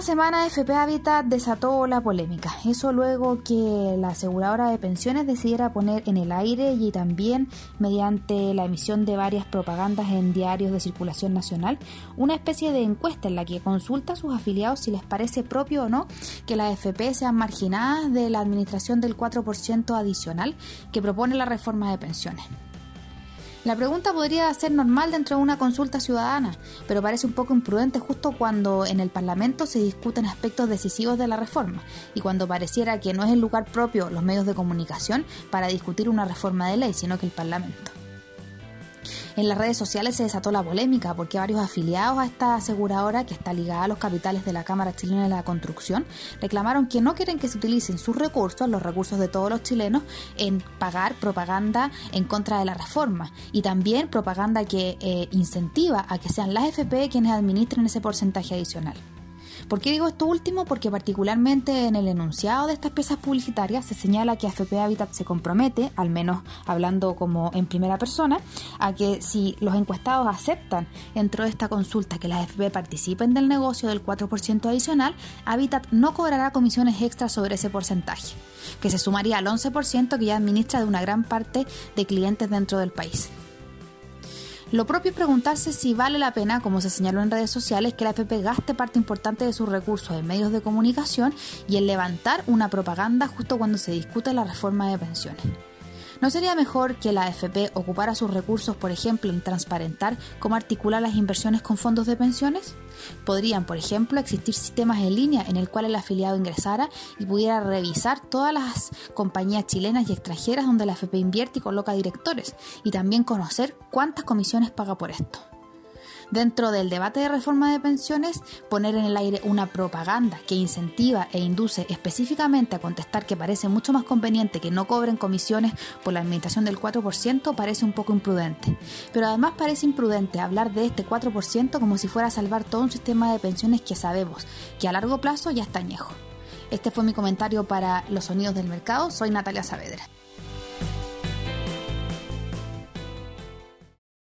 Esta semana FP Habitat desató la polémica. Eso luego que la aseguradora de pensiones decidiera poner en el aire y también mediante la emisión de varias propagandas en diarios de circulación nacional una especie de encuesta en la que consulta a sus afiliados si les parece propio o no que las FP sean marginadas de la administración del 4% adicional que propone la reforma de pensiones. La pregunta podría ser normal dentro de una consulta ciudadana, pero parece un poco imprudente justo cuando en el Parlamento se discuten aspectos decisivos de la reforma y cuando pareciera que no es el lugar propio los medios de comunicación para discutir una reforma de ley, sino que el Parlamento. En las redes sociales se desató la polémica porque varios afiliados a esta aseguradora, que está ligada a los capitales de la Cámara Chilena de la Construcción, reclamaron que no quieren que se utilicen sus recursos, los recursos de todos los chilenos, en pagar propaganda en contra de la reforma y también propaganda que eh, incentiva a que sean las FP quienes administren ese porcentaje adicional. ¿Por qué digo esto último? Porque particularmente en el enunciado de estas piezas publicitarias se señala que AFP Habitat se compromete, al menos hablando como en primera persona, a que si los encuestados aceptan dentro de esta consulta que las AFP participen del negocio del 4% adicional, Habitat no cobrará comisiones extras sobre ese porcentaje, que se sumaría al 11% que ya administra de una gran parte de clientes dentro del país. Lo propio es preguntarse si vale la pena, como se señaló en redes sociales, que la AFP gaste parte importante de sus recursos en medios de comunicación y en levantar una propaganda justo cuando se discute la reforma de pensiones. ¿No sería mejor que la AFP ocupara sus recursos, por ejemplo, en transparentar cómo articular las inversiones con fondos de pensiones? Podrían, por ejemplo, existir sistemas en línea en el cual el afiliado ingresara y pudiera revisar todas las compañías chilenas y extranjeras donde la AFP invierte y coloca directores, y también conocer cuántas comisiones paga por esto dentro del debate de reforma de pensiones, poner en el aire una propaganda que incentiva e induce específicamente a contestar que parece mucho más conveniente que no cobren comisiones por la administración del 4% parece un poco imprudente. Pero además parece imprudente hablar de este 4% como si fuera a salvar todo un sistema de pensiones que sabemos que a largo plazo ya está añejo. Este fue mi comentario para Los Sonidos del Mercado. Soy Natalia Saavedra.